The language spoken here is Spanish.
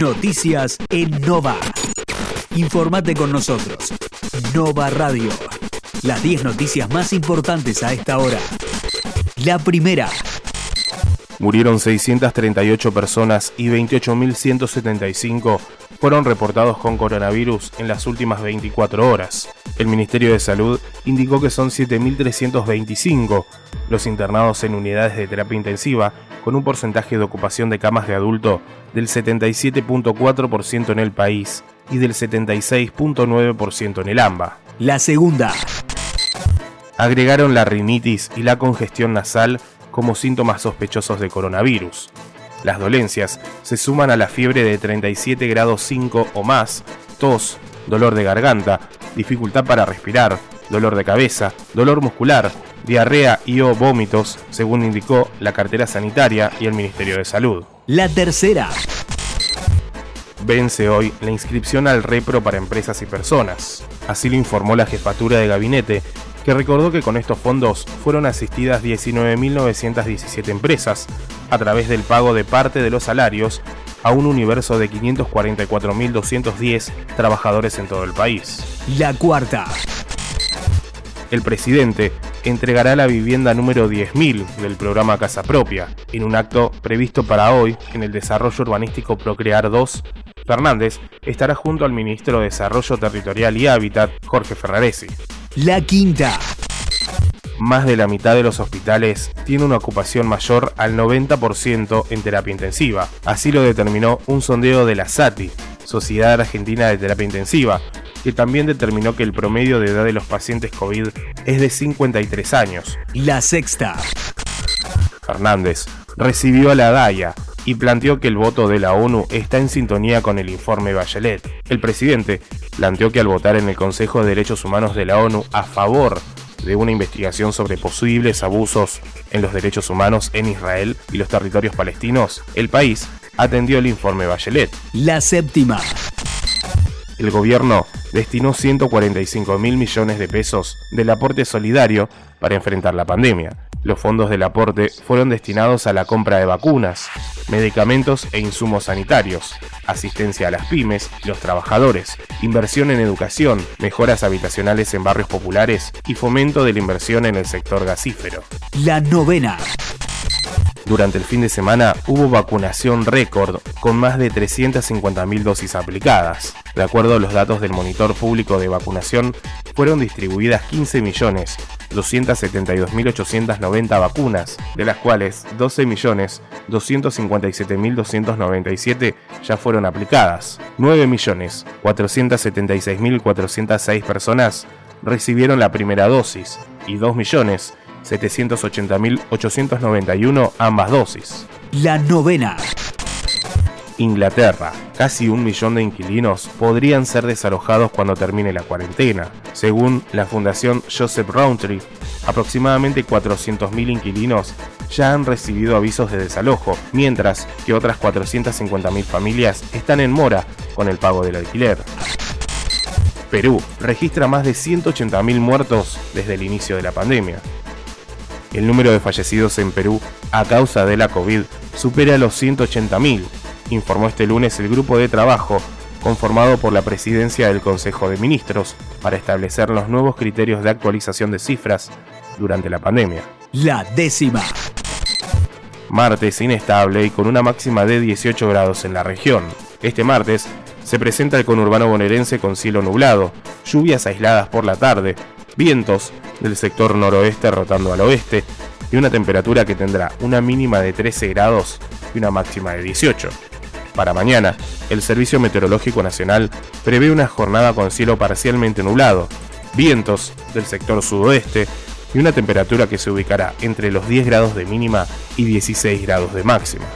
Noticias en Nova. Informate con nosotros. Nova Radio. Las 10 noticias más importantes a esta hora. La primera. Murieron 638 personas y 28.175 fueron reportados con coronavirus en las últimas 24 horas. El Ministerio de Salud indicó que son 7.325 los internados en unidades de terapia intensiva, con un porcentaje de ocupación de camas de adulto del 77.4% en el país y del 76.9% en el AMBA. La segunda. Agregaron la rinitis y la congestión nasal como síntomas sospechosos de coronavirus. Las dolencias se suman a la fiebre de 37 grados 5 o más, tos, dolor de garganta, dificultad para respirar, dolor de cabeza, dolor muscular, diarrea y o vómitos, según indicó la cartera sanitaria y el Ministerio de Salud. La tercera. Vence hoy la inscripción al repro para empresas y personas. Así lo informó la jefatura de gabinete que recordó que con estos fondos fueron asistidas 19.917 empresas a través del pago de parte de los salarios a un universo de 544.210 trabajadores en todo el país. La cuarta. El presidente entregará la vivienda número 10.000 del programa Casa Propia en un acto previsto para hoy en el desarrollo urbanístico Procrear 2 Fernández estará junto al ministro de Desarrollo Territorial y Hábitat, Jorge Ferraresi. La quinta. Más de la mitad de los hospitales tiene una ocupación mayor al 90% en terapia intensiva. Así lo determinó un sondeo de la SATI, Sociedad Argentina de Terapia Intensiva, que también determinó que el promedio de edad de los pacientes COVID es de 53 años. La sexta. Fernández recibió a la DAIA, y planteó que el voto de la ONU está en sintonía con el informe Bachelet. El presidente planteó que al votar en el Consejo de Derechos Humanos de la ONU a favor de una investigación sobre posibles abusos en los derechos humanos en Israel y los territorios palestinos, el país atendió el informe Bachelet. La séptima. El gobierno destinó 145 mil millones de pesos del aporte solidario para enfrentar la pandemia. Los fondos del aporte fueron destinados a la compra de vacunas, medicamentos e insumos sanitarios, asistencia a las pymes y los trabajadores, inversión en educación, mejoras habitacionales en barrios populares y fomento de la inversión en el sector gasífero. La novena. Durante el fin de semana hubo vacunación récord con más de 350.000 dosis aplicadas. De acuerdo a los datos del Monitor Público de Vacunación, fueron distribuidas 15.272.890 vacunas, de las cuales 12.257.297 ya fueron aplicadas. 9.476.406 personas recibieron la primera dosis y 2 millones 780.891 ambas dosis. La novena. Inglaterra. Casi un millón de inquilinos podrían ser desalojados cuando termine la cuarentena. Según la Fundación Joseph Rowntree, aproximadamente 400.000 inquilinos ya han recibido avisos de desalojo, mientras que otras 450.000 familias están en mora con el pago del alquiler. Perú registra más de 180.000 muertos desde el inicio de la pandemia el número de fallecidos en Perú a causa de la COVID supera los 180.000, informó este lunes el grupo de trabajo conformado por la presidencia del Consejo de Ministros para establecer los nuevos criterios de actualización de cifras durante la pandemia. La décima. Martes inestable y con una máxima de 18 grados en la región. Este martes se presenta el conurbano bonaerense con cielo nublado, lluvias aisladas por la tarde, vientos del sector noroeste rotando al oeste y una temperatura que tendrá una mínima de 13 grados y una máxima de 18. Para mañana, el Servicio Meteorológico Nacional prevé una jornada con cielo parcialmente nublado, vientos del sector sudoeste y una temperatura que se ubicará entre los 10 grados de mínima y 16 grados de máxima.